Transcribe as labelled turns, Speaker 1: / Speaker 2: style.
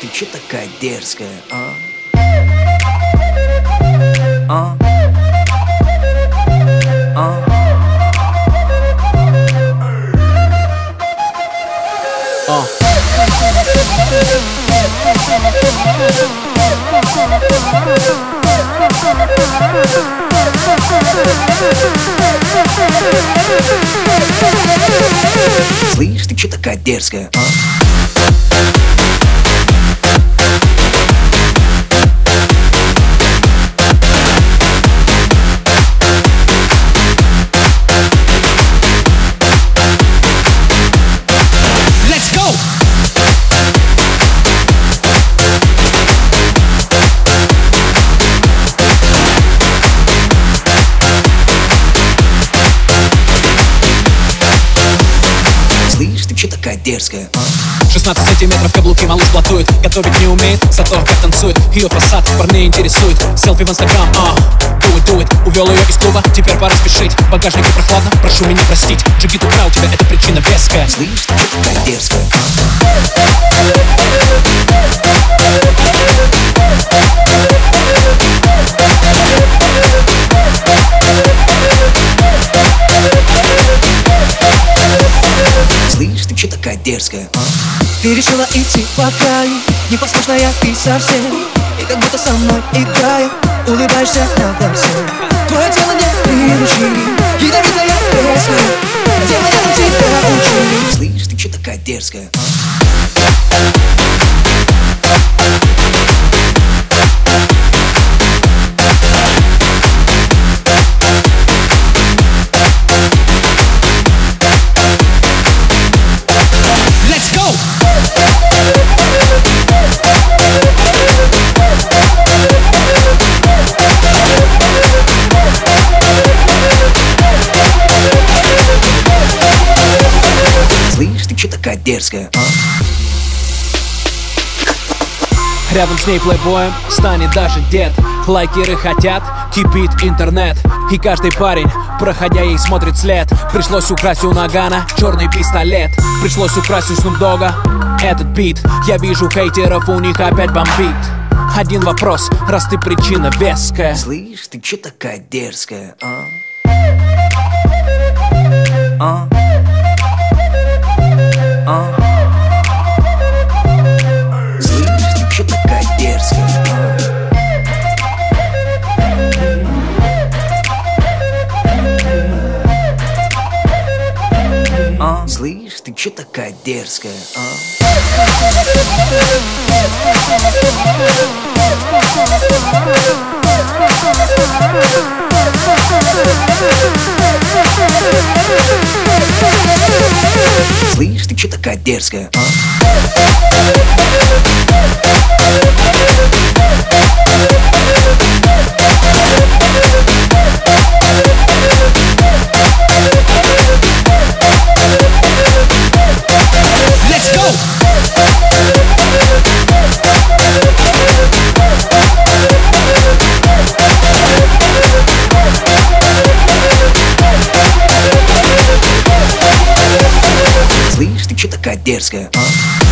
Speaker 1: ты чё такая дерзкая, а? А? А?
Speaker 2: А.
Speaker 1: Слышь, ты чё такая дерзкая, а? Чё такая дерзкая, а?
Speaker 2: 16 сантиметров каблуки малыш платует Готовить не умеет, зато как танцует Ее фасад парней интересует. Селфи в инстаграм, а? Do it, do it. Увел ее из клуба, теперь пора спешить. В багажнике прохладно, прошу меня простить. Джигит украл тебя, это причина веская.
Speaker 1: Слышь, дерзкая, а? Ты
Speaker 3: решила идти по краю Непослушная ты совсем И как будто со мной играя Улыбаешься надо всем Твое тело не приручи Ядовитая песня Дело я тебя учу
Speaker 1: Слышь, ты чё такая дерзкая, а? Такая дерзкая, а?
Speaker 2: Рядом с ней плейбоем станет даже дед Лайкеры хотят, кипит интернет И каждый парень, проходя ей смотрит след Пришлось украсть у Нагана черный пистолет Пришлось украсть у Снупдога этот бит Я вижу хейтеров, у них опять бомбит Один вопрос, раз ты причина веская
Speaker 1: Слышь, ты чё такая дерзкая? А? Ты чё такая дерзкая, а? Слышь, ты чё такая дерзкая, а? Дерзкая, а?